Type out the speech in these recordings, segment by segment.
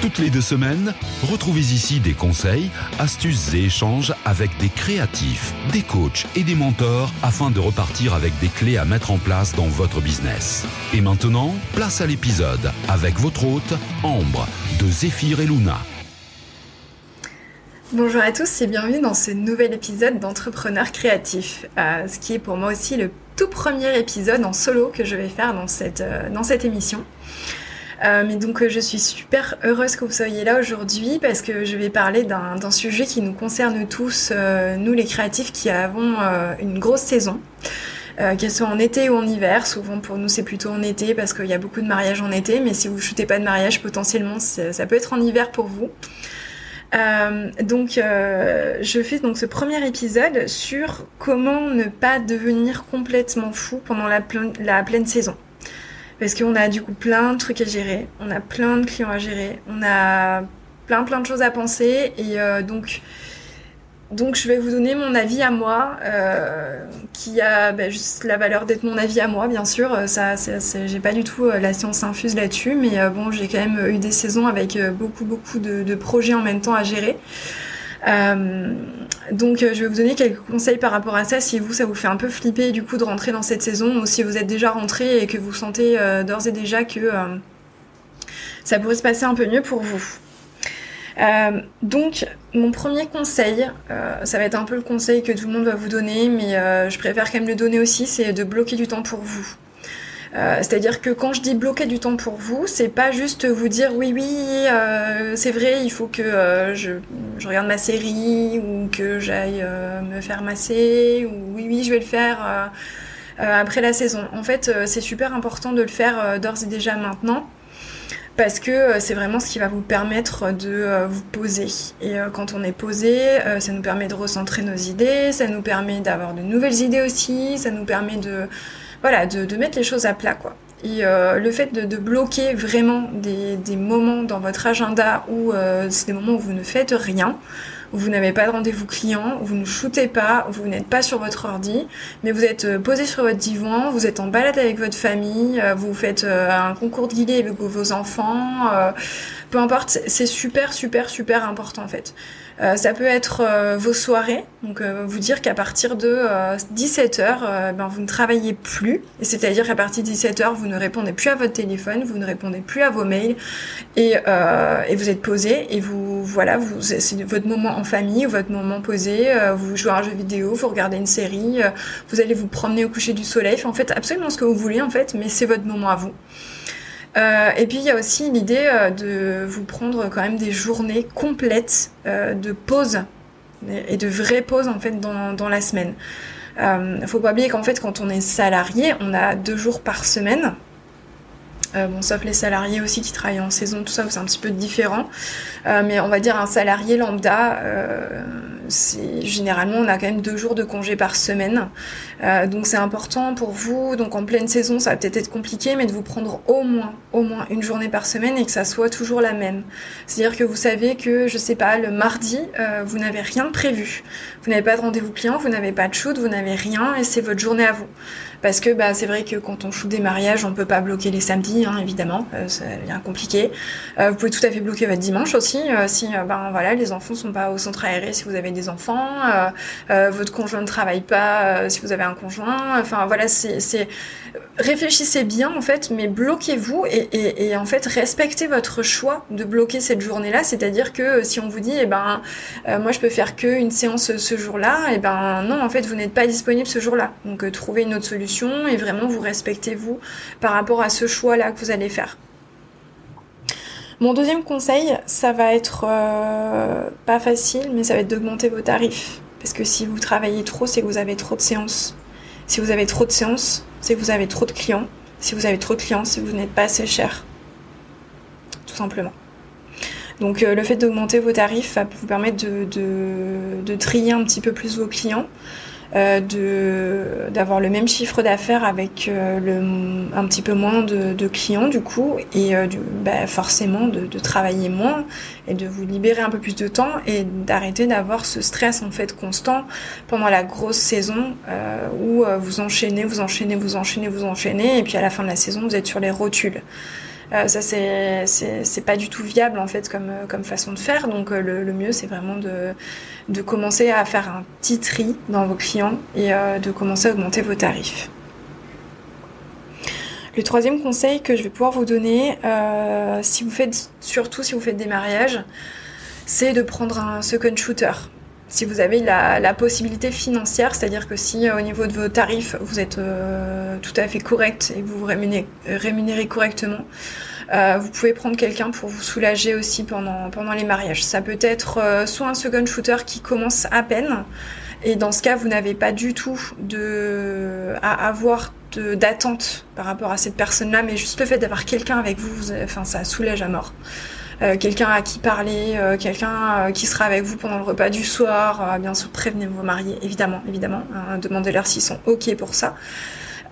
Toutes les deux semaines, retrouvez ici des conseils, astuces et échanges avec des créatifs, des coachs et des mentors afin de repartir avec des clés à mettre en place dans votre business. Et maintenant, place à l'épisode avec votre hôte, Ambre, de Zéphyr et Luna. Bonjour à tous et bienvenue dans ce nouvel épisode d'Entrepreneurs créatifs, euh, ce qui est pour moi aussi le tout premier épisode en solo que je vais faire dans cette, euh, dans cette émission. Euh, mais donc je suis super heureuse que vous soyez là aujourd'hui parce que je vais parler d'un sujet qui nous concerne tous, nous les créatifs qui avons une grosse saison. qu'elle soit en été ou en hiver, souvent pour nous c'est plutôt en été parce qu'il y a beaucoup de mariages en été, mais si vous ne shootez pas de mariage potentiellement ça peut être en hiver pour vous. Euh, donc, euh, je fais donc ce premier épisode sur comment ne pas devenir complètement fou pendant la, la pleine saison. Parce qu'on a du coup plein de trucs à gérer, on a plein de clients à gérer, on a plein plein de choses à penser et euh, donc donc je vais vous donner mon avis à moi, euh, qui a bah, juste la valeur d'être mon avis à moi, bien sûr. Euh, ça, j'ai pas du tout la science infuse là-dessus, mais bon, j'ai quand même eu des saisons avec beaucoup beaucoup de, projets en même temps à gérer. Euh, donc je vais vous donner quelques conseils par rapport à ça si vous ça vous fait un peu flipper du coup de rentrer dans cette saison ou si vous êtes déjà rentré et que vous sentez d'ores et déjà que ça pourrait se passer un peu mieux pour vous. Euh, donc, mon premier conseil, euh, ça va être un peu le conseil que tout le monde va vous donner, mais euh, je préfère quand même le donner aussi, c'est de bloquer du temps pour vous. C'est-à-dire que quand je dis bloquer du temps pour vous, c'est pas juste vous dire oui oui c'est vrai il faut que je, je, regarde ma série ou que j'aille me faire masser ou oui oui je vais le faire après la saison. En fait c'est super important de le faire d'ores et déjà maintenant parce que euh, c'est vraiment ce qui va vous permettre de euh, vous poser. Et euh, quand on est posé, ça nous permet de recentrer nos idées, ça nous permet d'avoir de nouvelles idées aussi, ça nous permet de, voilà, de, mettre les choses à plat, quoi. Et le fait de, bloquer vraiment des, des, moments dans votre agenda où c'est des moments où vous ne faites rien, vous n'avez pas de rendez-vous client, vous ne shootez pas, vous n'êtes pas sur votre ordi, mais vous êtes euh, posé sur votre divan, vous êtes en balade avec votre famille, euh, vous faites euh, un concours de guillet avec vos enfants, peu importe, c'est super, super, super important en fait. Euh, ça peut être euh, vos soirées, donc euh, vous dire qu'à partir de 17h, ben, vous ne travaillez plus, c'est-à-dire qu'à partir de 17h, vous ne répondez plus à votre téléphone, vous ne répondez plus à vos mails, et, et vous êtes posé, et vous, voilà, vous, c'est votre moment en famille, votre moment posé, vous jouez à un jeu vidéo, vous regardez une série, vous allez vous promener au coucher du soleil, en fait absolument ce que vous voulez en fait, mais c'est votre moment à vous. Euh, et puis il y a aussi l'idée euh, de vous prendre quand même des journées complètes euh, de pause et de vraies pauses en fait dans, dans la semaine. Euh, faut pas oublier qu'en fait quand on est salarié, on a deux jours par semaine. Bon, sauf les salariés aussi qui travaillent en saison, tout ça, c'est un petit peu différent. Mais on va dire un salarié lambda, généralement on a quand même deux jours de congé par semaine. Euh, donc c'est important pour vous. Donc en pleine saison, ça va peut-être être compliqué, mais de vous prendre au moins, au moins une journée par semaine et que ça soit toujours la même. C'est-à-dire que vous savez que, je sais pas, le mardi, euh, vous n'avez rien prévu. Vous n'avez pas de rendez-vous client, vous n'avez pas de shoot, vous n'avez rien et c'est votre journée à vous parce que bah, c'est vrai que quand on shoot des mariages, on peut pas bloquer les samedis, hein, évidemment, euh, ça devient compliqué. Euh, vous pouvez tout à fait bloquer votre dimanche aussi, euh, si ben voilà, les enfants sont pas au centre aéré, si vous avez des enfants, votre conjoint ne travaille pas, si vous avez un conjoint, enfin voilà, c'est réfléchissez bien en fait, mais bloquez-vous et, et, et, en fait respectez votre choix de bloquer cette journée-là, c'est-à-dire que si on vous dit, eh ben moi je peux faire que une séance ce jour-là, et eh ben non, en fait vous n'êtes pas disponible ce jour-là, donc trouvez une autre solution et vraiment vous respectez vous par rapport à ce choix-là que vous allez faire. Mon deuxième conseil, ça va être euh, pas facile, mais ça va être d'augmenter vos tarifs. Parce que si vous travaillez trop, c'est que vous avez trop de séances. Si vous avez trop de séances, c'est que vous avez trop de clients. Si vous avez trop de clients, c'est que vous n'êtes pas assez cher. Tout simplement. Donc euh, le fait d'augmenter vos tarifs va vous permettre de, trier un petit peu plus vos clients. Euh, d'avoir le même chiffre d'affaires avec euh, le, un petit peu moins de, de clients du coup et euh, bah, forcément de, de, travailler moins et de vous libérer un peu plus de temps et d'arrêter d'avoir ce stress en fait constant pendant la grosse saison euh, où vous enchaînez, vous enchaînez, vous enchaînez, vous enchaînez et puis à la fin de la saison vous êtes sur les rotules. Euh, ça c'est pas du tout viable en fait comme comme façon de faire. Donc euh, le, mieux c'est vraiment de de commencer à faire un petit tri dans vos clients et euh, de commencer à augmenter vos tarifs. Le troisième conseil que je vais pouvoir vous donner, euh, si vous faites surtout si vous faites des mariages, c'est de prendre un second shooter si vous avez la, possibilité financière, c'est-à-dire que si au niveau de vos tarifs vous êtes euh, tout à fait correct et vous vous rémunérez, correctement, euh, vous pouvez prendre quelqu'un pour vous soulager aussi pendant, les mariages. Ça peut être euh, soit un second shooter qui commence à peine, et dans ce cas, vous n'avez pas du tout à avoir d'attente par rapport à cette personne-là, mais juste le fait d'avoir quelqu'un avec vous, vous enfin, ça soulage à mort. Euh, quelqu'un à qui parler, euh, quelqu'un euh, qui sera avec vous pendant le repas du soir. bien sûr, prévenez vos mariés, évidemment, évidemment. Hein, Demandez-leur s'ils sont OK pour ça.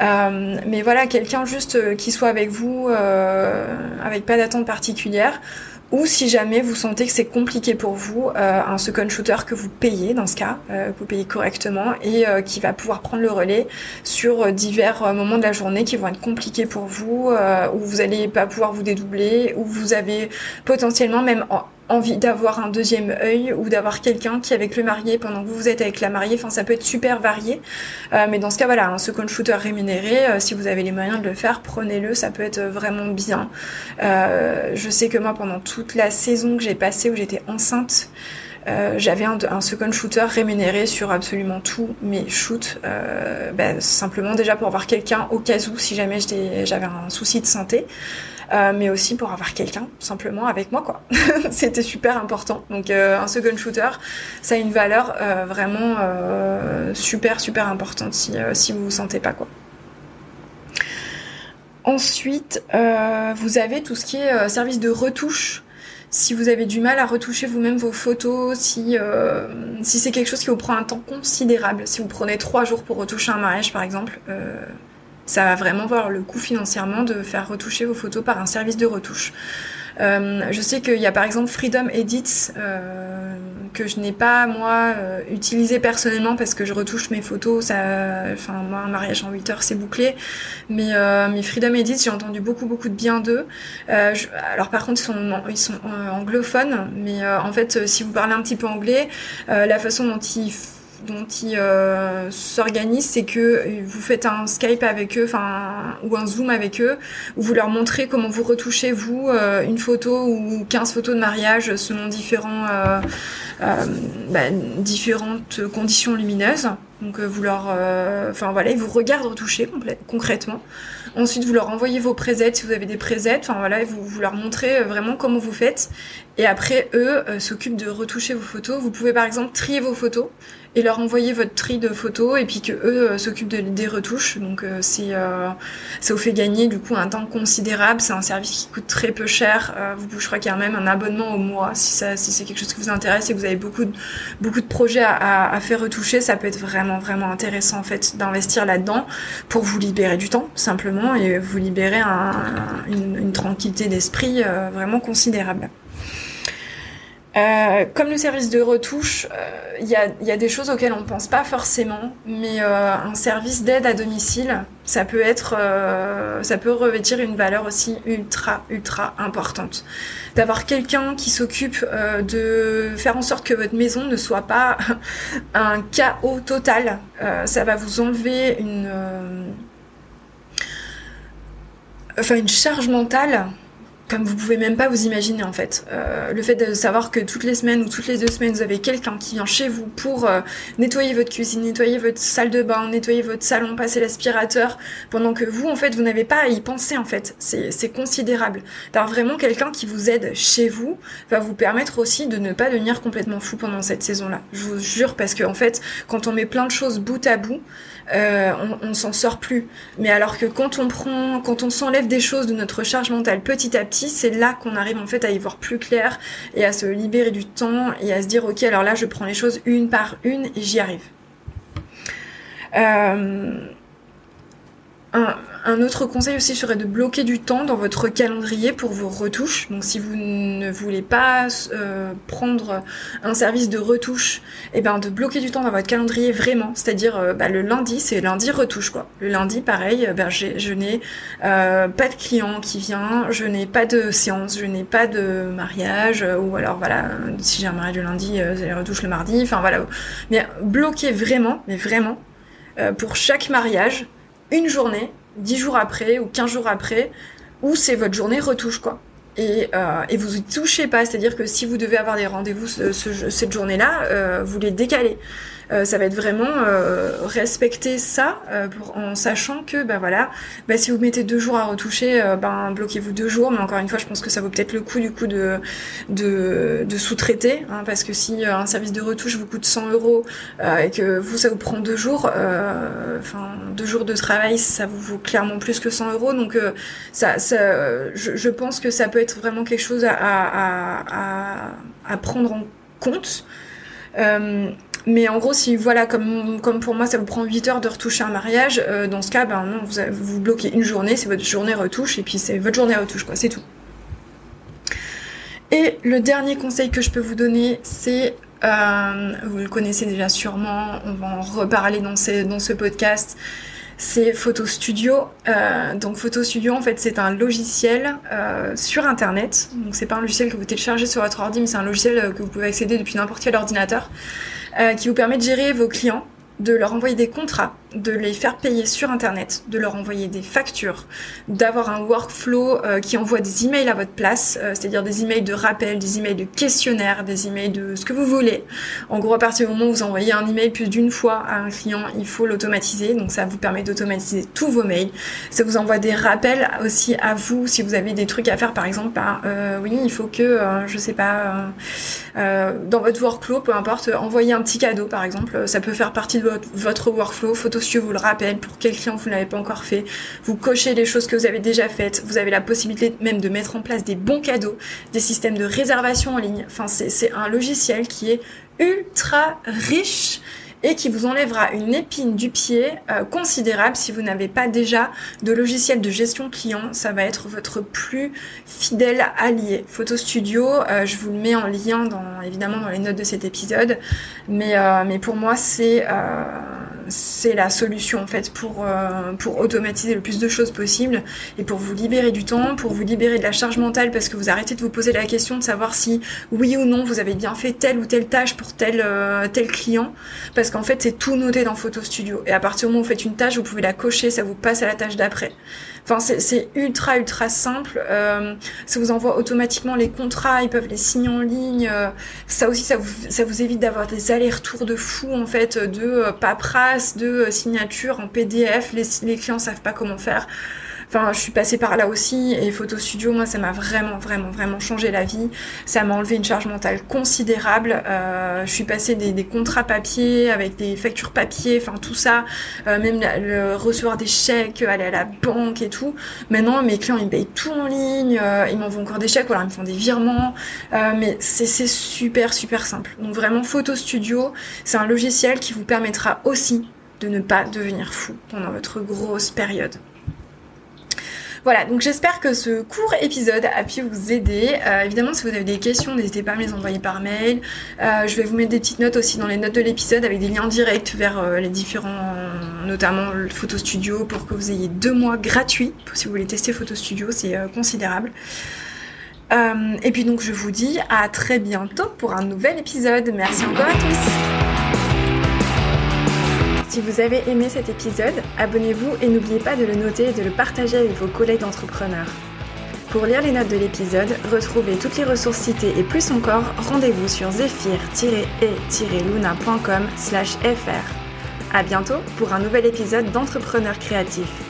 Mais voilà, quelqu'un juste qui soit avec vous, avec pas d'attente particulière, ou si jamais vous sentez que c'est compliqué pour vous, euh, un second shooter que vous payez dans ce cas, euh, que vous payez correctement et euh, qui va pouvoir prendre le relais sur divers moments de la journée qui vont être compliqués pour vous, où vous n'allez pas pouvoir vous dédoubler, où vous avez potentiellement même envie d'avoir un deuxième œil ou d'avoir quelqu'un qui est avec le marié pendant que vous êtes avec la mariée. Enfin, ça peut être super varié. Euh, mais dans ce cas, voilà, un second shooter rémunéré, euh, si vous avez les moyens de le faire, prenez-le. Ça peut être vraiment bien. Euh, je sais que moi, pendant toute la saison que j'ai passée où j'étais enceinte, j'avais un, un, second shooter rémunéré sur absolument tous mes shoots, euh, bah, simplement déjà pour avoir quelqu'un au cas où si jamais j'avais un souci de santé. Euh, mais aussi pour avoir quelqu'un simplement avec moi quoi. C'était super important. Donc euh, un second shooter, ça a une valeur euh, vraiment super super importante si si vous vous sentez pas quoi. Ensuite, vous avez tout ce qui est service de retouche si vous avez du mal à retoucher vous-même vos photos, si, si c'est quelque chose qui vous prend un temps considérable, si vous prenez trois jours pour retoucher un mariage par exemple, ça va vraiment voir le coût financièrement de faire retoucher vos photos par un service de retouche. Euh, je sais qu'il y a par exemple Freedom Edits euh, que je n'ai pas moi euh, utilisé personnellement parce que je retouche mes photos. Ça, enfin moi un mariage en 8 heures c'est bouclé, mais mes Freedom Edits j'ai entendu beaucoup beaucoup de bien d'eux. Alors par contre ils sont ils sont anglophones, mais en fait si vous parlez un petit peu anglais, la façon dont ils dont ils euh, s'organisent, c'est que vous faites un Skype avec eux, enfin ou un Zoom avec eux, où vous leur montrez comment vous retouchez vous euh, une photo ou 15 photos de mariage selon différents, euh bah, différentes conditions lumineuses. Donc vous leur, enfin voilà, ils vous regardent retoucher concrètement. Ensuite, vous leur envoyez vos presets si vous avez des presets. Enfin voilà, vous, vous leur montrez vraiment comment vous faites. Et après, eux s'occupent de retoucher vos photos. Vous pouvez par exemple trier vos photos et leur envoyer votre tri de photos et puis que eux euh, s'occupent de, des retouches. Donc euh, c'est euh, ça vous fait gagner du coup un temps considérable. C'est un service qui coûte très peu cher. vous, je crois qu'il y a même un abonnement au mois si ça si c'est quelque chose qui vous intéresse et que vous beaucoup de, beaucoup de projets à, faire retoucher, ça peut être vraiment vraiment intéressant en fait d'investir là-dedans pour vous libérer du temps simplement et vous libérer un, une, une tranquillité d'esprit vraiment considérable. Euh, comme le service de retouche, il euh, y, a, des choses auxquelles on ne pense pas forcément, mais euh, un service d'aide à domicile, ça peut être, ça peut revêtir une valeur aussi ultra ultra importante. D'avoir quelqu'un qui s'occupe de faire en sorte que votre maison ne soit pas un chaos total, ça va vous enlever une, enfin une charge mentale comme vous pouvez même pas vous imaginer en fait. Euh, le fait de savoir que toutes les semaines ou toutes les deux semaines vous avez quelqu'un qui vient chez vous pour euh, nettoyer votre cuisine, nettoyer votre salle de bain, nettoyer votre salon, passer l'aspirateur, pendant que vous en fait vous n'avez pas à y penser en fait. C'est considérable. D'avoir vraiment quelqu'un qui vous aide chez vous va vous permettre aussi de ne pas devenir complètement fou pendant cette saison-là. Je vous jure parce que en fait quand on met plein de choses bout à bout, euh, on, on s'en sort plus. Mais alors que quand on prend, quand on s'enlève des choses de notre charge mentale petit à petit, c'est là qu'on arrive en fait à y voir plus clair et à se libérer du temps et à se dire ok alors là je prends les choses une par une et j'y arrive. Un, autre conseil aussi serait de bloquer du temps dans votre calendrier pour vos retouches. Donc si vous ne voulez pas euh, prendre un service de retouche, et eh ben de bloquer du temps dans votre calendrier vraiment. C'est-à-dire euh, bah, le lundi, c'est lundi retouche quoi. Le lundi, pareil, euh, ben, je n'ai pas de client qui vient, je n'ai pas de séance, je n'ai pas de mariage, ou alors voilà, si j'ai un mariage le lundi, les retouches le mardi. Enfin voilà. Mais bloquer vraiment, mais vraiment, pour chaque mariage une journée, dix jours après ou quinze jours après, où c'est votre journée retouche, quoi. Et, euh, et vous y touchez pas, c'est-à-dire que si vous devez avoir des rendez-vous cette journée-là, euh, vous les décalez. Euh, ça va être vraiment euh, respecter ça euh, pour, en sachant que bah voilà, bah, si vous mettez deux jours à retoucher, ben bloquez-vous deux jours. Mais encore une fois, je pense que ça vaut peut-être le coup du coup de de, de sous-traiter, hein, parce que si un service de retouche vous coûte 100 euros et que vous ça vous prend deux jours, enfin deux jours de travail, ça vous vaut clairement plus que 100 euros. Donc ça, ça je, je, pense que ça peut être vraiment quelque chose à, à, à, à prendre en compte. Euh, mais en gros, si voilà, comme, comme pour moi, ça vous prend 8 heures de retoucher un mariage, euh, dans ce cas, ben non, vous, vous bloquez une journée, c'est votre journée retouche, et puis c'est votre journée retouche, quoi, c'est tout. Et le dernier conseil que je peux vous donner, c'est, euh, vous le connaissez déjà sûrement, on va en reparler dans, dans ce podcast, c'est Photo Studio. Euh, donc Photo Studio, en fait, c'est un logiciel sur Internet. Donc c'est pas un logiciel que vous téléchargez sur votre ordi, mais c'est un logiciel que vous pouvez accéder depuis n'importe quel ordinateur. Euh, qui vous permet de gérer vos clients, de leur envoyer des contrats, de les faire payer sur Internet, de leur envoyer des factures, d'avoir un workflow euh, qui envoie des emails à votre place, euh, c'est-à-dire des emails de rappel, des emails de questionnaire, des emails de ce que vous voulez. En gros, à partir du moment où vous envoyez un email plus d'une fois à un client, il faut l'automatiser. Donc ça vous permet d'automatiser tous vos mails. Ça vous envoie des rappels aussi à vous si vous avez des trucs à faire, par exemple, bah, euh, oui, il faut que, je sais pas, dans votre workflow, peu importe, envoyer un petit cadeau, par exemple. Ça peut faire partie de votre, votre workflow. Photo vous le rappelle, pour quel client vous n'avez pas encore fait. Vous cochez les choses que vous avez déjà faites. Vous avez la possibilité même de mettre en place des bons cadeaux, des systèmes de réservation en ligne. Enfin, c'est un logiciel qui est ultra riche et qui vous enlèvera une épine du pied euh, considérable si vous n'avez pas déjà de logiciel de gestion client. Ça va être votre plus fidèle allié. Photo Studio, euh, je vous le mets en lien dans, évidemment dans les notes de cet épisode, mais, euh, mais pour moi c'est c'est la solution en fait pour, euh, pour automatiser le plus de choses possible et pour vous libérer du temps, pour vous libérer de la charge mentale parce que vous arrêtez de vous poser la question de savoir si oui ou non vous avez bien fait telle ou telle tâche pour tel, euh, tel client parce qu'en fait c'est tout noté dans Photo Studio et à partir du moment où vous faites une tâche vous pouvez la cocher, ça vous passe à la tâche d'après. Enfin, c'est ultra, ultra simple. Euh, ça vous envoie automatiquement les contrats, ils peuvent les signer en ligne. Euh, ça aussi, ça vous, évite d'avoir des allers-retours de fou, en fait, de euh, paperasse, de signature en PDF. Les, les clients savent pas comment faire. Enfin, je suis passée par là aussi et Photo Studio, moi, ça m'a vraiment, vraiment, vraiment changé la vie. Ça m'a enlevé une charge mentale considérable. Euh, je suis passée des, des, contrats papier avec des factures papier, enfin tout ça, euh, même le, recevoir des chèques, aller à la banque et tout. Maintenant, mes clients, ils payent tout en ligne, euh, ils m'envoient encore des chèques, voilà, ils me font des virements. Euh, mais c'est super, super simple. Donc vraiment, Photo Studio, c'est un logiciel qui vous permettra aussi de ne pas devenir fou pendant votre grosse période. Voilà, donc j'espère que ce court épisode a pu vous aider. Euh, évidemment, si vous avez des questions, n'hésitez pas à me les envoyer par mail. Euh, je vais vous mettre des petites notes aussi dans les notes de l'épisode avec des liens directs vers euh, les différents, notamment le Photo Studio, pour que vous ayez deux mois gratuits. Si vous voulez tester Photo Studio, c'est considérable. et puis donc je vous dis à très bientôt pour un nouvel épisode. Merci encore à tous. Si vous avez aimé cet épisode, abonnez-vous et n'oubliez pas de le noter et de le partager avec vos collègues d'entrepreneurs. Pour lire les notes de l'épisode, retrouvez toutes les ressources citées et plus encore, rendez-vous sur zephyr-e-luna.com fr. À bientôt pour un nouvel épisode d'Entrepreneurs créatifs.